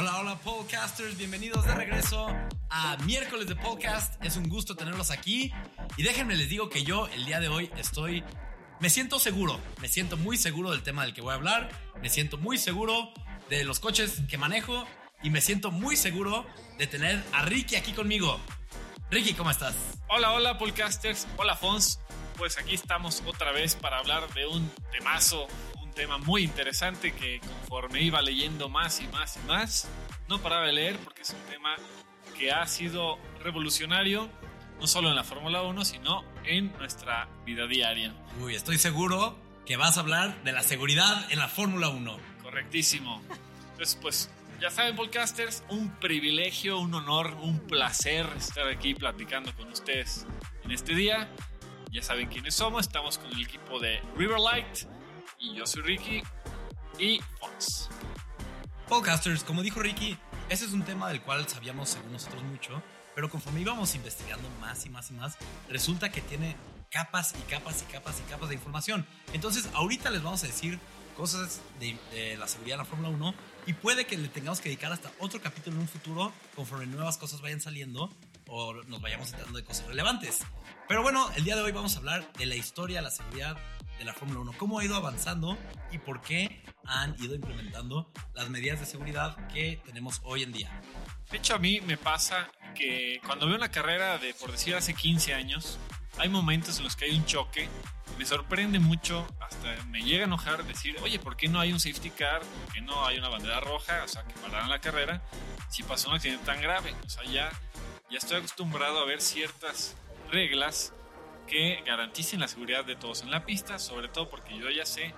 Hola, hola podcasters, bienvenidos de regreso a miércoles de podcast. Es un gusto tenerlos aquí y déjenme les digo que yo el día de hoy estoy, me siento seguro, me siento muy seguro del tema del que voy a hablar, me siento muy seguro de los coches que manejo y me siento muy seguro de tener a Ricky aquí conmigo. Ricky, ¿cómo estás? Hola, hola podcasters, hola Fons. Pues aquí estamos otra vez para hablar de un temazo, tema muy interesante que conforme iba leyendo más y más y más, no paraba de leer porque es un tema que ha sido revolucionario no solo en la Fórmula 1, sino en nuestra vida diaria. Uy, estoy seguro que vas a hablar de la seguridad en la Fórmula 1. Correctísimo. Entonces, pues ya saben, podcasters, un privilegio, un honor, un placer estar aquí platicando con ustedes en este día. Ya saben quiénes somos, estamos con el equipo de Riverlight y yo soy Ricky y Fox. Podcasters, como dijo Ricky, ese es un tema del cual sabíamos según nosotros mucho, pero conforme íbamos investigando más y más y más, resulta que tiene capas y capas y capas y capas de información. Entonces, ahorita les vamos a decir cosas de, de la seguridad en la Fórmula 1 y puede que le tengamos que dedicar hasta otro capítulo en un futuro conforme nuevas cosas vayan saliendo o nos vayamos enterando de cosas relevantes. Pero bueno, el día de hoy vamos a hablar de la historia de la seguridad de la Fórmula 1, cómo ha ido avanzando y por qué han ido implementando las medidas de seguridad que tenemos hoy en día. De hecho, a mí me pasa que cuando veo una carrera de, por decir, hace 15 años, hay momentos en los que hay un choque. Me sorprende mucho, hasta me llega a enojar decir, oye, ¿por qué no hay un safety car? ¿Por qué no hay una bandera roja? O sea, que pararan la carrera si pasó un accidente tan grave. O sea, ya, ya estoy acostumbrado a ver ciertas reglas que garanticen la seguridad de todos en la pista, sobre todo porque yo ya sé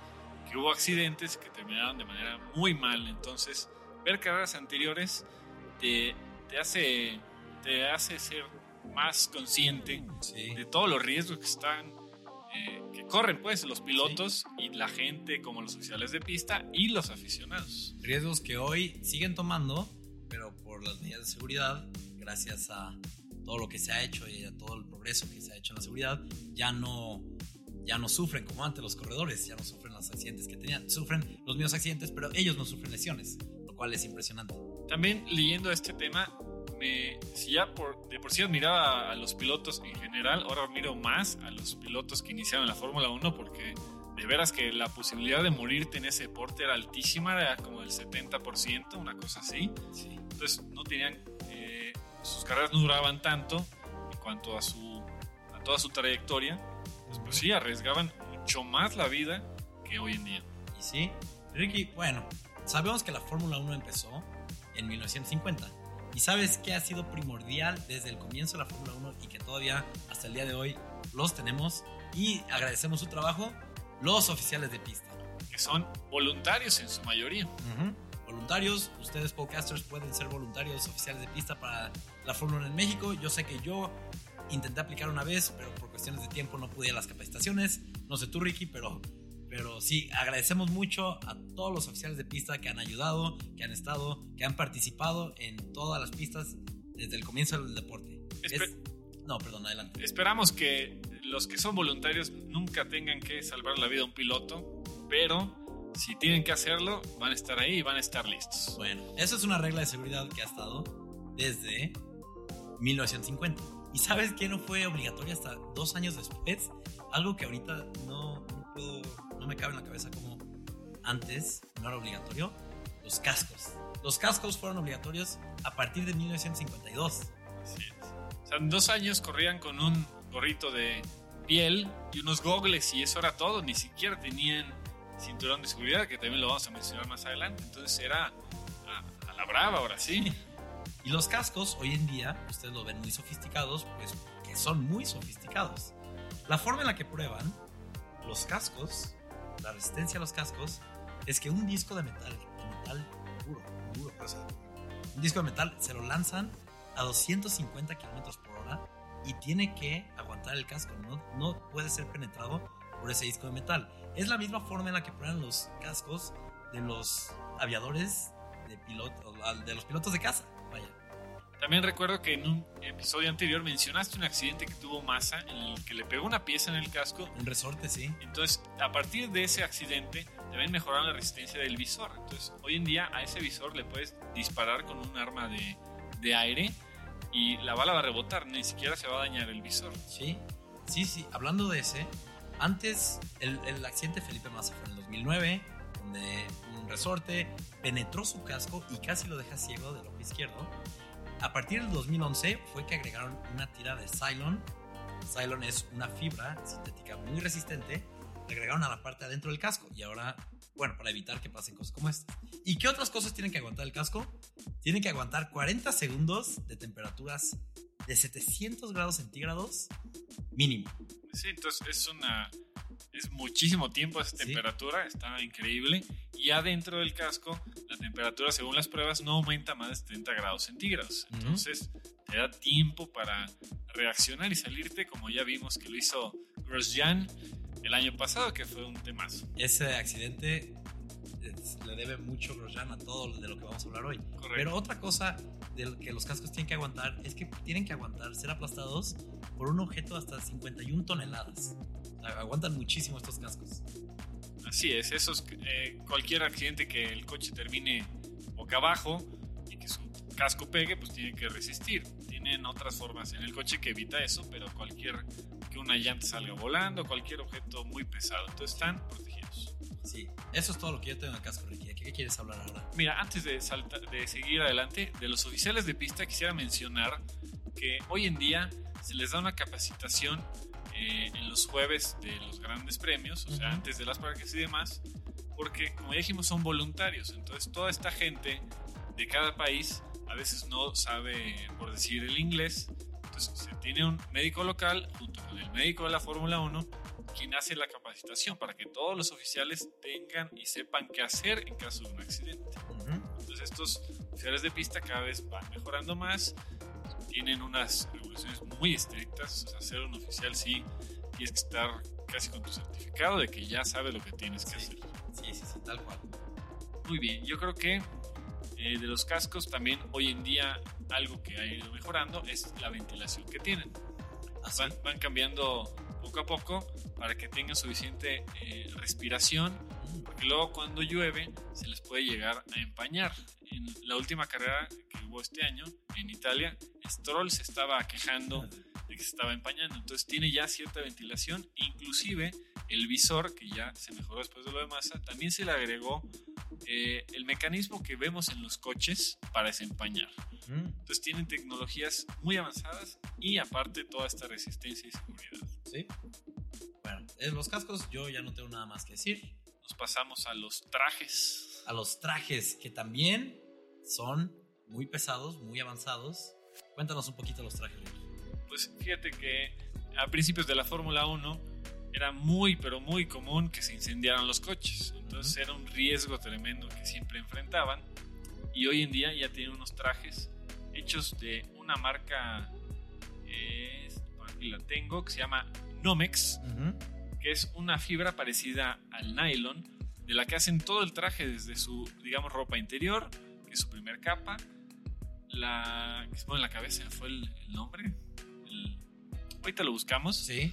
que hubo accidentes que terminaron de manera muy mal. Entonces, ver carreras anteriores te, te hace, te hace ser más consciente Sí. de todos los riesgos que están eh, que corren pues los pilotos y la gente como los oficiales de pista y los aficionados Riesgos que hoy siguen tomando, pero por las medidas de seguridad, gracias a todo lo que se ha hecho y a todo el progreso que se ha hecho en la seguridad, ya no, ya no sufren como antes los corredores, ya no sufren los accidentes que tenían. Sufren los mismos accidentes, pero ellos no sufren lesiones, lo cual es impresionante. también leyendo este tema me, si ya por, de por sí admiraba a los pilotos en general ahora admiro más a los pilotos que iniciaron la Fórmula 1 porque de veras que la posibilidad de morirte en ese deporte era altísima era como del 70% una cosa así Sí. entonces no tenían sus carreras no duraban tanto en cuanto a su a toda su trayectoria pues, pues sí arriesgaban mucho más la vida que hoy en día Y sí, Ricky, bueno, sabemos que la Fórmula 1 empezó en 1950. ¿Y sabes qué ha sido primordial desde el comienzo de la Fórmula 1 y que todavía hasta el día de hoy los tenemos? Y agradecemos su trabajo, los oficiales de pista. que son voluntarios en su mayoría Ujú. Voluntarios, ustedes podcasters pueden ser voluntarios oficiales de pista para la Fórmula 1 en México. Yo sé que yo intenté aplicar una vez, pero por cuestiones de tiempo no pude ir a las capacitaciones. No sé tú, Ricky, pero, pero sí, agradecemos mucho a todos los oficiales de pista que han ayudado, que han estado, que han participado en todas las pistas desde el comienzo del deporte. Espe- Es- no, perdón, adelante. Esperamos que los que son voluntarios nunca tengan que salvar la vida a un piloto, pero si tienen que hacerlo, van a estar ahí y van a estar listos. Bueno, eso es una regla de seguridad que ha estado desde 1950. ¿Y sabes qué no fue obligatorio hasta dos años después? Algo que ahorita no, no puedo, no me cabe en la cabeza como antes no era obligatorio. Los cascos. Los cascos fueron obligatorios a partir de 1952. Así es. O sea, en dos años corrían con un gorrito de piel y unos gogles y eso era todo. Ni siquiera tenían cinturón de seguridad, que también lo vamos a mencionar más adelante. Entonces era a, a la brava ahora sí. Y los cascos, hoy en día, ustedes lo ven muy sofisticados, pues que son muy sofisticados. La forma en la que prueban los cascos, la resistencia a los cascos, es que un disco de metal, de metal duro, duro, o sea, un disco de metal se lo lanzan a 250 kilómetros por hora y tiene que aguantar el casco, no, no puede ser penetrado por ese disco de metal. Es la misma forma en la que prueban los cascos de los aviadores de, piloto, de los pilotos de caza, vaya. También recuerdo que en un episodio anterior mencionaste un accidente que tuvo Massa en el que le pegó una pieza en el casco. Un resorte, sí. Entonces, a partir de ese accidente, deben mejorar la resistencia del visor. Entonces, hoy en día a ese visor le puedes disparar con un arma de, de aire y la bala va a rebotar, ni siquiera se va a dañar el visor. Sí, sí, sí. Hablando de ese, antes el, el accidente de Felipe Massa fue en el 2009, donde un resorte penetró su casco y casi lo deja ciego del ojo izquierdo. A partir del 2011 fue que agregaron una tira de Cylon. Cylon es una fibra sintética muy resistente. Le agregaron a la parte adentro del casco y ahora, bueno, para evitar que pasen cosas como esta. ¿Y qué otras cosas tienen que aguantar el casco? Tienen que aguantar 40 segundos de temperaturas de 700 grados centígrados mínimo. Sí, entonces es una es muchísimo tiempo esa Sí. temperatura, está increíble. Y adentro del casco, la temperatura, según las pruebas, no aumenta más de 70 grados centígrados. Entonces, te da tiempo para reaccionar y salirte, como ya vimos que lo hizo Grosjean el año pasado, que fue un temazo. Ese accidente es- le debe mucho Grosjean a todo de lo que vamos a hablar hoy. Correcto. Pero otra cosa de que los cascos tienen que aguantar es que tienen que aguantar ser aplastados por un objeto hasta 51 toneladas. Aguantan muchísimo estos cascos. Así es, esos, eh, cualquier accidente que el coche termine boca abajo y que su casco pegue, pues tiene que resistir. Tienen otras formas en el coche que evita eso, pero cualquier que una llanta salga volando, cualquier objeto muy pesado, entonces están protegidos. Sí, eso es todo lo que yo tengo en el casco, Ricky. ¿De qué quieres hablar ahora? Mira, antes de, salta- de seguir adelante, de los oficiales de pista quisiera mencionar que hoy en día se les da una capacitación eh, en los jueves de los grandes premios, o sea, Ujú. antes de las prácticas y demás, porque como ya dijimos son voluntarios, entonces toda esta gente de cada país a veces no sabe, por decir, el inglés, entonces se tiene un médico local junto con el médico de la Fórmula 1 quien hace la capacitación para que todos los oficiales tengan y sepan qué hacer en caso de un accidente. Ujú. Entonces estos oficiales de pista cada vez van mejorando más, tienen unas regulaciones muy estrictas, o sea, ser un oficial sí tienes que estar casi con tu certificado de que ya sabes lo que tienes que Sí. hacer. Sí, sí, sí, tal cual. Muy bien, yo creo que eh, de los cascos también hoy en día algo que ha ido mejorando es la ventilación que tienen. Así. Van, van cambiando poco a poco para que tengan suficiente eh, respiración porque luego cuando llueve se les puede llegar a empañar. En la última carrera que hubo este año en Italia, Stroll se estaba quejando de que se estaba empañando, entonces tiene ya cierta ventilación, inclusive el visor, que ya se mejoró después de lo de masa, también se le agregó eh, el mecanismo que vemos en los coches para desempañar. Mm. Entonces tienen tecnologías muy avanzadas y aparte toda esta resistencia y seguridad. Sí. Bueno, en los cascos yo ya no tengo nada más que decir. Nos pasamos a los trajes. A los trajes, que también son muy pesados, muy avanzados. Cuéntanos un poquito los trajes. Pues fíjate que a principios de la Fórmula 1 era muy, pero muy común que se incendiaran los coches. Entonces era un riesgo tremendo que siempre enfrentaban. Y hoy en día ya tienen unos trajes hechos de una marca, eh, aquí la tengo, que se llama Nomex, Ujú. que es una fibra parecida al nylon, de la que hacen todo el traje desde su, digamos, ropa interior, que es su primer capa, la que se pone en la cabeza, fue el, el nombre. El- ahorita lo buscamos, Sí,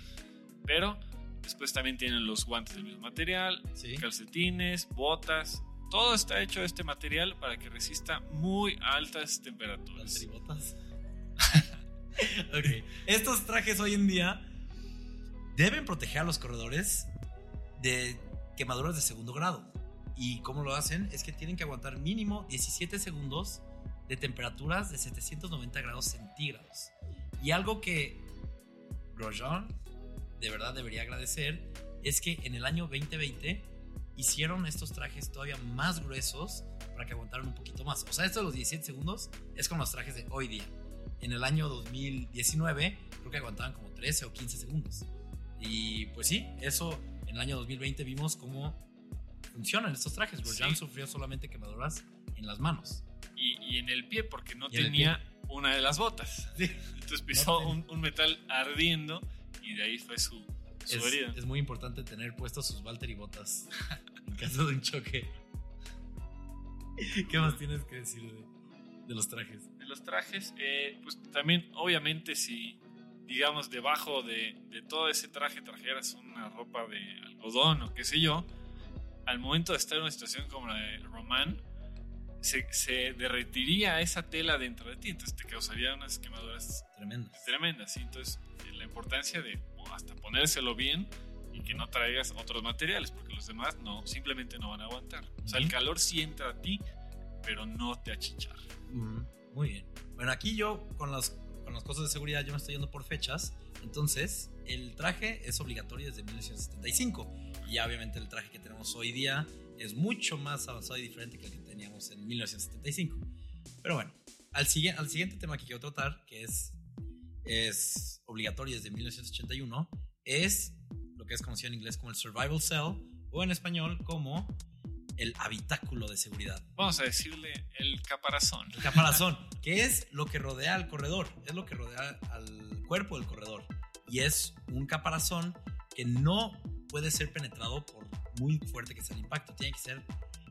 pero después también tienen los guantes del mismo material, sí. calcetines, botas. Todo está hecho de este material para que resista muy altas temperaturas. Las tribotas. ok. Estos trajes hoy en día deben proteger a los corredores de quemaduras de segundo grado. ¿Y cómo lo hacen? Es que tienen que aguantar mínimo 17 segundos de temperaturas de 790 grados centígrados. Y algo que Grosjean de verdad debería agradecer es que en el año 2020 hicieron estos trajes todavía más gruesos para que aguantaran un poquito más. O sea, esto de los 17 segundos es con los trajes de hoy día. En el año 2019 creo que aguantaban como 13 o 15 segundos. Y pues sí, eso en el año 2020 vimos cómo funcionan estos trajes. Grosjean Sí. sufrió solamente quemaduras en las manos. Y, y en el pie, porque no tenía una de las botas. Sí. Entonces pisó No un, un metal ardiendo y de ahí fue su, su Es, herida. es muy importante tener puestos sus Valtteri botas en caso de un choque. ¿Qué más tienes que decir de, de los trajes. De los trajes, eh, pues también, obviamente, si, digamos, debajo de, de todo ese traje trajeras una ropa de algodón o qué sé yo, al momento de estar en una situación como la de Román, se, se derretiría esa tela dentro de ti, entonces te causaría unas quemaduras Tremendas. tremendas. ¿sí? Entonces, eh, la importancia de hasta ponérselo bien y que no traigas otros materiales, porque los demás no, simplemente no van a aguantar. O sea, el calor sí entra a ti, pero no te achichar. Ujú, Muy bien. Bueno, aquí yo con las, con las cosas de seguridad yo me estoy yendo por fechas. Entonces, el traje es obligatorio desde 1975. Y obviamente el traje que tenemos hoy día es mucho más avanzado y diferente que el que teníamos en 1975. Pero bueno, al, sigue- al siguiente tema que quiero tratar, que es, es obligatorio desde 1981, es lo que es conocido en inglés como el Survival Cell o en español como el habitáculo de seguridad. Vamos a decirle el caparazón. El caparazón, que es lo que rodea al corredor, es lo que rodea al cuerpo del corredor. Y es un caparazón que no puede ser penetrado por muy fuerte que sea el impacto. Tiene que ser,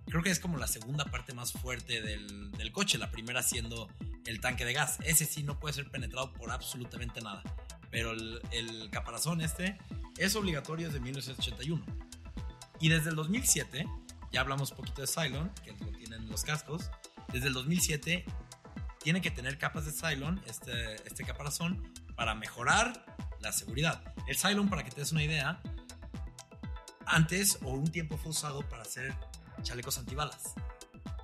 creo que es como la segunda parte más fuerte del, del coche, la primera siendo el tanque de gas. Ese sí no puede ser penetrado por absolutamente nada. Pero el, el caparazón este es obligatorio desde 1981. Y desde el 2007, ya hablamos un poquito de Cylon, que lo tienen los cascos. Desde el 2007 tiene que tener capas de Cylon, este, este caparazón, para mejorar la seguridad. El Cylon, para que te des una idea, antes o un tiempo fue usado para hacer chalecos antibalas.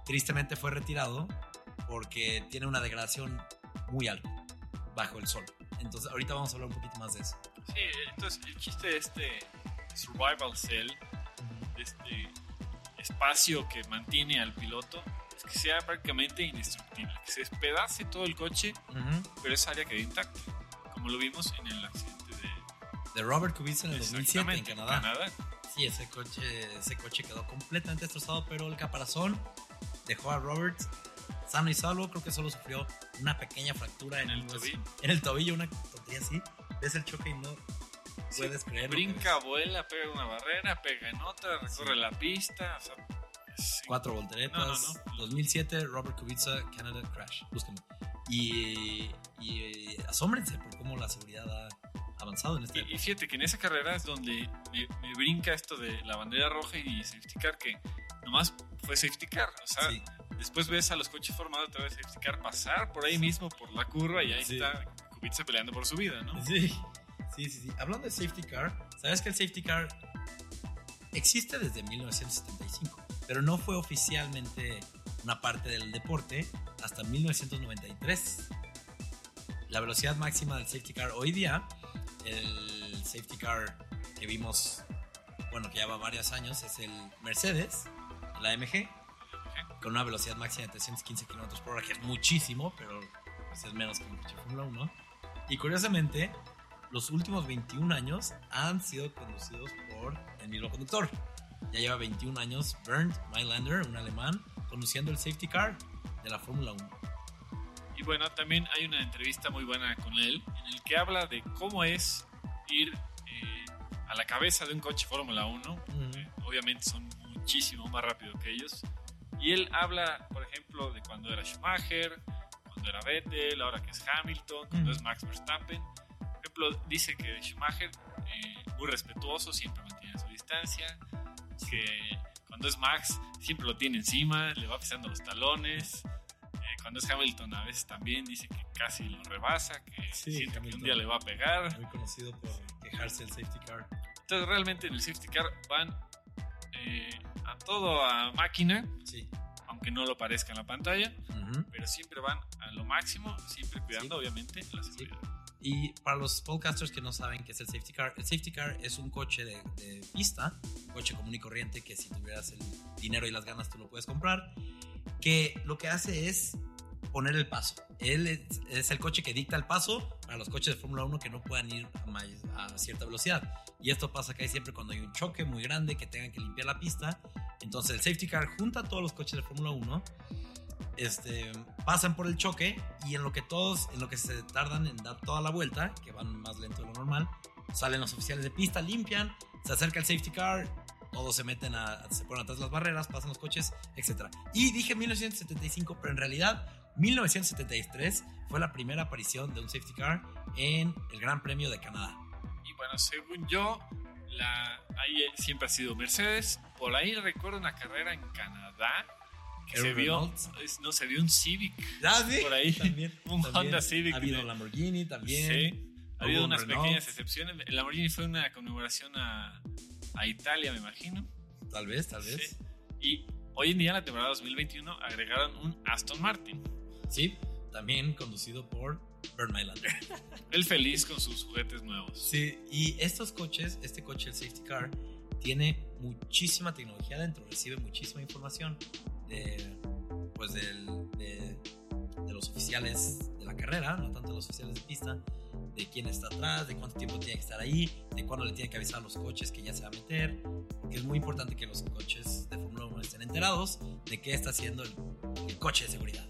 Tristemente fue retirado porque tiene una degradación muy alta bajo el sol. Entonces, ahorita vamos a hablar un poquito más de eso. Sí, entonces el chiste de este survival cell, de este espacio que mantiene al piloto, es que sea prácticamente indestructible, que se despedace todo el coche, Ujú. pero esa área quede intacta, como lo vimos en el accidente de De Robert Kubica en el 2007 en Exactamente, Canadá. Sí, ese coche, ese coche quedó completamente destrozado, pero el caparazón dejó a Robert sano y salvo. Creo que solo sufrió una pequeña fractura en, En el tobillo. En el tobillo, una tontería así. Ves el choque y no puedes creer. Brinca, vuela, pega una barrera, pega en otra, recorre la pista. O sea, es- Cuatro volteretas. No, no, no. 2007, Robert Kubica, Canada Crash. Búsquenlo. Y, y asómbrense por cómo la seguridad ha avanzado en este Y, y fíjate que en esa carrera es donde me, me brinca esto de la bandera roja y safety car, que nomás fue safety car. O sea, Sí. después ves a los coches formados otra vez safety car pasar por ahí mismo, por la curva, y ahí Sí. está Kubica peleando por su vida, ¿no? Sí, sí, sí, sí. Hablando de safety car, ¿sabes que el safety car existe desde 1975? Pero no fue oficialmente una parte del deporte hasta 1993. La velocidad máxima del safety car hoy día, el safety car que vimos, bueno, que lleva varios años, es el Mercedes, la AMG, con una velocidad máxima de 315 km por hora, que es muchísimo, pero pues, es menos que un Fórmula 1. Y curiosamente, los últimos 21 años han sido conducidos por el mismo conductor. Ya lleva 21 años Bernd Mailander, un alemán, conduciendo el safety car de la Fórmula 1. Y bueno, también hay una entrevista muy buena con él, en el que habla de cómo es ir eh, a la cabeza de un coche Fórmula 1. Ujú. Eh, obviamente son muchísimo más rápido que ellos. Y él habla, por ejemplo, de cuando era Schumacher, cuando era Vettel, ahora que es Hamilton, cuando es Max Verstappen. Ejemplo, dice que Schumacher, eh, muy respetuoso, siempre mantiene su distancia, que cuando es Max, siempre lo tiene encima, le va pisando los talones. Eh, cuando es Hamilton, a veces también dice que casi lo rebasa, que Sí, siente que Hamilton. un día le va a pegar. Muy conocido por quejarse del safety car. Entonces realmente en el safety car van eh, a todo a máquina, Sí. aunque no lo parezca en la pantalla, pero siempre van a lo máximo, siempre cuidando obviamente la seguridad. Y para los podcasters que no saben qué es el safety car, el safety car es un coche de, de pista, coche común y corriente que si tuvieras el dinero y las ganas tú lo puedes comprar, que lo que hace es poner el paso. Él es, es el coche que dicta el paso para los coches de Fórmula 1 que no puedan ir a, may- a cierta velocidad. Y esto pasa casi siempre cuando hay un choque muy grande que tengan que limpiar la pista. Entonces el safety car junta a todos los coches de Fórmula 1 este, pasan por el choque y en lo que todos, en lo que se tardan en dar toda la vuelta, que van más lento de lo normal, salen los oficiales de pista, limpian, se acerca el safety car, todos se meten a, se ponen atrás las barreras, pasan los coches, etc. Y dije 1975, pero en realidad 1973 fue la primera aparición de un safety car en el Gran Premio de Canadá. Y bueno, según yo, la, ahí siempre ha sido Mercedes. Por ahí recuerdo una carrera en Canadá que se vio, no, se vio un Civic. Ah, sí, por ahí. También, un también. Honda Civic. Ha habido de- Lamborghini también. Sí. Ha habido unas Renault. pequeñas excepciones. El Lamborghini fue una conmemoración a, a Italia, me imagino. Tal vez, tal vez. Sí. Y hoy en día, en la temporada 2021, agregaron un Aston Martin. Sí, también conducido por Mailander. Él feliz con sus juguetes nuevos. Sí, y estos coches, este coche, el safety car, tiene muchísima tecnología dentro, recibe muchísima información de, pues del- de, de los oficiales de la carrera, no tanto de los oficiales de pista, de quién está atrás, de cuánto tiempo tiene que estar ahí, de cuándo le tiene que avisar a los coches que ya se va a meter, porque es muy importante que los coches de Fórmula 1 estén enterados de qué está haciendo el, el coche de seguridad.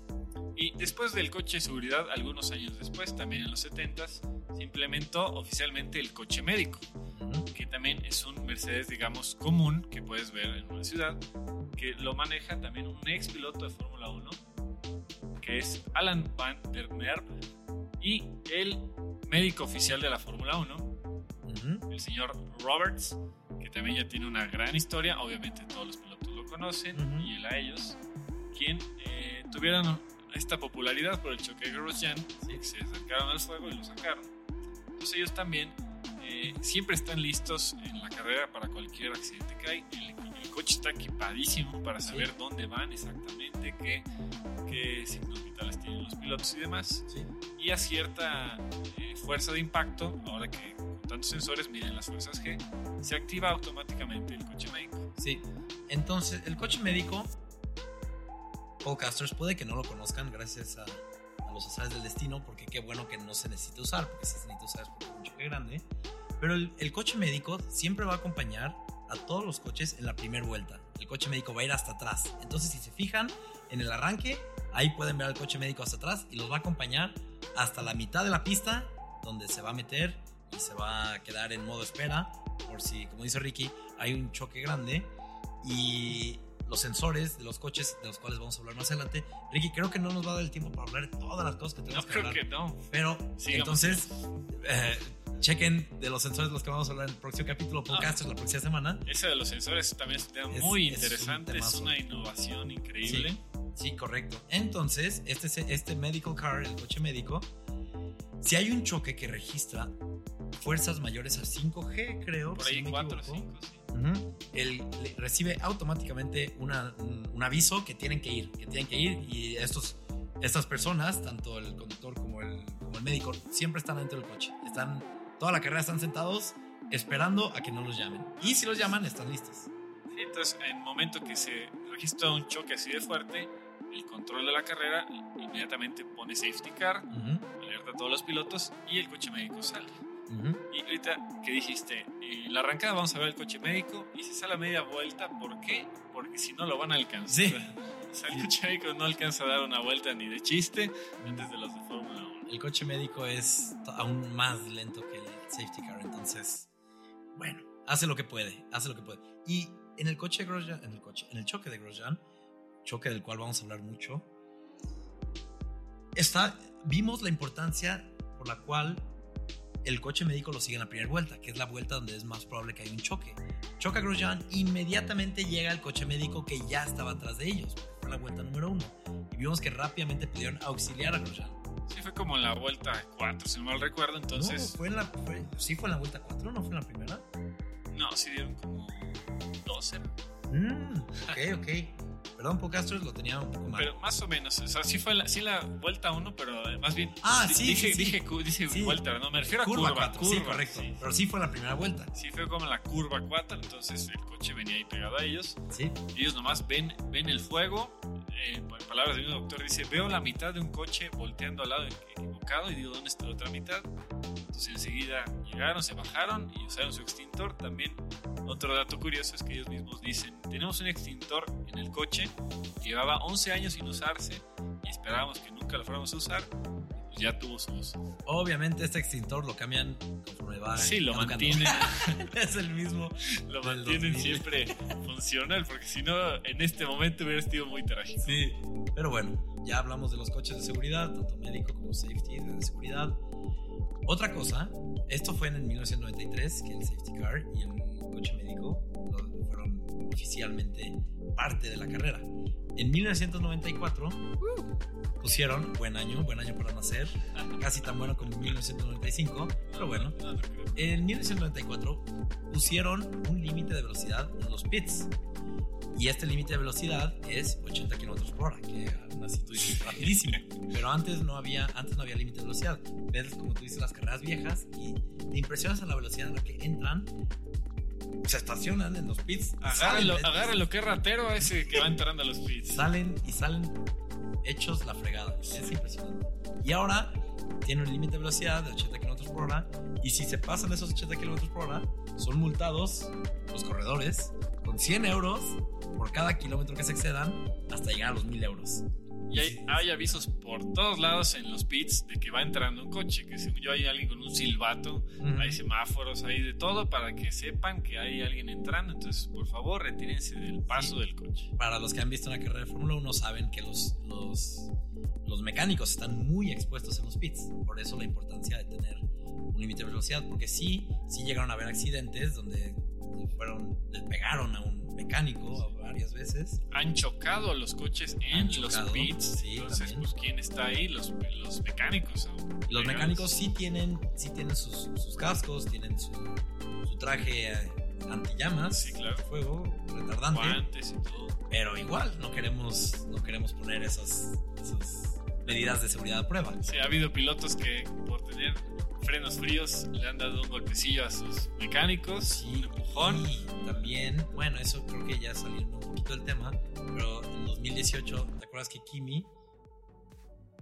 Y después del coche de seguridad, algunos años después, también en los 70s, se implementó oficialmente el coche médico, que también es un Mercedes, digamos, común que puedes ver en una ciudad, que lo maneja también un ex piloto de Fórmula 1, que es Alan Van der Merwe, y el médico oficial de la Fórmula 1, Ujú. el señor Roberts, que también ya tiene una gran historia, obviamente todos los pilotos lo conocen, Ujú. y él a ellos, quien eh, tuvieron esta popularidad por el choque de Grosjean, que se acercaron al fuego y lo sacaron. Entonces ellos también eh, siempre están listos en la carrera para cualquier accidente que hay. El, el coche está equipadísimo para Sí. saber dónde van exactamente, qué, qué signos vitales tienen los pilotos y demás Sí. y a cierta eh, fuerza de impacto, ahora que con tantos sensores miden las fuerzas G, se activa automáticamente el coche médico. Sí. Entonces, el coche médico, podcasters puede que no lo conozcan gracias a, los azares del destino, porque qué bueno que no se necesita usar, porque si se necesita usar es porque es un choque grande. Pero el, el coche médico siempre va a acompañar a todos los coches en la primera vuelta. El coche médico va a ir hasta atrás. Entonces, si se fijan en el arranque, ahí pueden ver al coche médico hasta atrás y los va a acompañar hasta la mitad de la pista, donde se va a meter y se va a quedar en modo espera, por si, como dice Ricky, hay un choque grande y los sensores de los coches de los cuales vamos a hablar más adelante. Ricky, creo que no nos va a dar el tiempo para hablar de todas las cosas que No tenemos que creo hablar. que no. Pero Sigamos. entonces, eh, chequen de los sensores de los que vamos a hablar en el próximo capítulo, Ah. podcasters, la próxima semana. Ese de los sensores también es un tema Es- muy es un interesante, es, una innovación increíble. Sí, correcto. Entonces, este, este medical car, el coche médico, si hay un choque que registra fuerzas mayores a 5G, creo. Por si ahí me 4 o equivoco, 5, sí. Ujú. Él le- recibe automáticamente una- un, un aviso que tienen que ir, que tienen que ir y estos, estas personas, tanto el conductor como el, como el médico, siempre están dentro del coche. Están, toda la carrera están sentados esperando a que no los llamen. Y si los llaman, están listos. Sí, entonces, en el momento que se registra un choque así de fuerte, el control de la carrera inmediatamente pone safety car, Ujú, alerta a todos los pilotos y el coche médico sale. ujú. Y ahorita que dijiste, en la arrancada vamos a ver el coche médico y se sale a media vuelta, ¿por qué? Porque si no lo van a alcanzar. Sí. O sea, el coche médico no alcanza a dar una vuelta ni de chiste antes de los de Fórmula 1. El coche médico es aún más lento que safety car, entonces, bueno, hace lo que puede, hace lo que puede. Y en el coche de Grosjean, en el coche, en el choque de Grosjean, choque del cual vamos a hablar mucho, está, vimos la importancia por la cual el coche médico lo sigue en la primera vuelta, que es la vuelta donde es más probable que haya un choque. Choca Grosjean, inmediatamente llega el coche médico que ya estaba atrás de ellos, fue la vuelta número uno. Y vimos que rápidamente pudieron auxiliar a Grosjean. Sí, fue como en la vuelta 4, si no mal recuerdo. Entonces, No, fue en la, fue- sí fue en la vuelta 4, ¿no fue en la primera? no, sí dieron como 12. Mm, ok, ok. Perdón, Podcasters lo tenía un poco mal. Pero más o menos, o sea, sí fue la, sí la vuelta 1, pero más bien. Ah, sí, Dije, sí, sí. dije, cu- dije Sí. vuelta, no, me refiero a curva curva. 4, sí, curva, correcto. sí. Pero sí fue la primera vuelta. Sí, fue como en la curva 4, entonces el coche venía ahí pegado a ellos. Sí. Ellos nomás ven, ven el fuego. Eh, palabras de un doctor, dice: Veo la mitad de un coche volteando al lado equivocado y digo: ¿Dónde está la otra mitad? Entonces enseguida llegaron, se bajaron y usaron su extintor. También, otro dato curioso es que ellos mismos dicen: Tenemos un extintor en el coche, llevaba 11 años sin usarse y esperábamos que nunca lo fuéramos a usar. Pues ya tuvo su uso. Obviamente este extintor lo cambian conforme va. Sí, lo caducando. mantienen, es el mismo. lo mantienen 2000. siempre funcional, porque si no, en este momento hubiera sido muy trágico. Sí. Pero bueno, ya hablamos de los coches de seguridad, tanto médico como safety de seguridad. Otra cosa, esto fue en el 1993 que el safety car y el coche médico lo- fueron oficialmente parte de la carrera. En 1994 pusieron, buen año, buen año para nacer, casi tan bueno como en 1995, pero bueno, en 1994 pusieron un límite de velocidad en los pits. Y este límite de velocidad es 80 kilómetros por hora, que así tú dices rapidísimo. Pero antes no había, antes no había límite de velocidad. Ves, como tú dices, las carreras viejas y te impresionas a la velocidad a la que entran, se estacionan en los pits. Agárralo, salen, agárralo, qué ratero ese que va entrando a los pits. salen y salen hechos la fregada. Es impresionante. Y ahora tienen un límite de velocidad de 80 kilómetros por hora. Y si se pasan esos 80 kilómetros por hora, son multados los corredores con 100 euros por cada kilómetro que se excedan hasta llegar a los 1000 euros. Y hay, hay avisos por todos lados en los pits de que va entrando un coche, que según yo hay alguien con un silbato, hay semáforos, hay de todo para que sepan que hay alguien entrando. Entonces, por favor, retírense del paso Sí. del coche. Para los que han visto una carrera de Fórmula 1 saben que los, los, los mecánicos están muy expuestos en los pits. Por eso la importancia de tener un límite de velocidad. Porque sí, sí llegaron a haber accidentes donde fueron, les pegaron a un mecánico varias veces. Han chocado los coches en los pits. sí, Entonces, también. pues, ¿quién está ahí? Los, los mecánicos. Los mecánicos sí tienen, sí tienen sus, sus cascos, tienen su, su traje eh, antillamas, Sí, claro. fuego, retardante. Guantes y todo. Pero igual no queremos, no queremos poner esas, esas medidas de seguridad a prueba. Sí, ha habido pilotos que por tener frenos fríos le han dado un golpecillo a sus mecánicos, Sí, un empujón. Y también, bueno, eso creo que ya saliendo un poquito del tema, pero en 2018, ¿te acuerdas que Kimi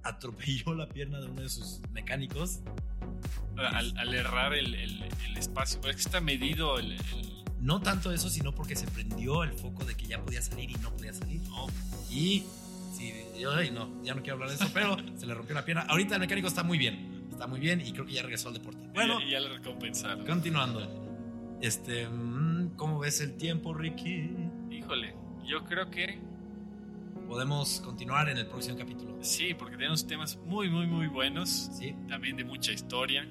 atropelló la pierna de uno de sus mecánicos? al, al errar el, el- el espacio. Pero es que está medido el. el- No tanto eso, sino porque se prendió el foco de que ya podía salir y no podía salir. no, Y yo, ay, no, ya no quiero hablar de eso, pero se le rompió la pierna. Ahorita el mecánico está muy bien, está muy bien y creo que ya regresó al deporte. Bueno, ya, ya le recompensaron. continuando. Este, mm, ¿cómo ves el tiempo, Ricky? Híjole, yo creo que Podemos continuar en el próximo capítulo. sí, porque tenemos temas muy, muy, muy buenos. Sí. También de mucha historia.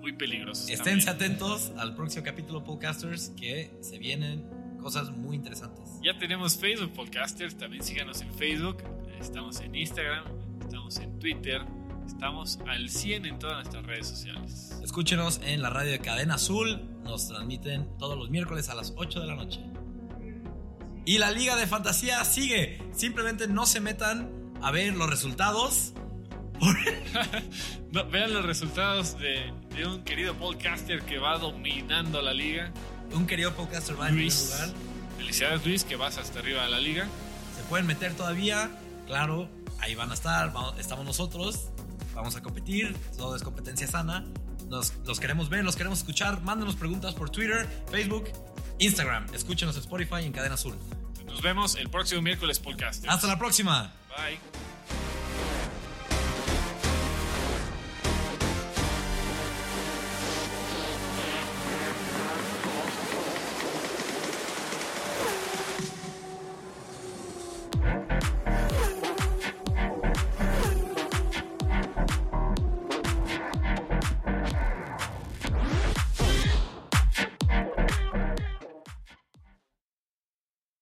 Muy peligrosos. Esténse también. atentos al próximo capítulo, podcasters, que se vienen cosas muy interesantes. Ya tenemos Facebook Podcasters. También síganos en Facebook. Estamos en Instagram. Estamos en Twitter. Estamos al 100 en todas nuestras redes sociales. Escúchenos en la radio de Cadena Azul. Nos transmiten todos los miércoles a las 8 de la noche. Y la Liga de Fantasía sigue. Simplemente no se metan a ver los resultados. No, vean los resultados de, de un querido podcaster que va dominando la liga. Un querido en primer Luis. lugar. Felicidades Luis, que vas hasta arriba de la liga. Se pueden meter todavía. Claro, ahí van a estar. vamos- estamos nosotros. Vamos a competir. Todo es competencia sana. Nos, los queremos ver, los queremos escuchar. Mándenos preguntas por Twitter, Facebook, Instagram. Escúchenos en Spotify y en Cadena Azul. Nos vemos el próximo miércoles podcast. Hasta la próxima. Bye.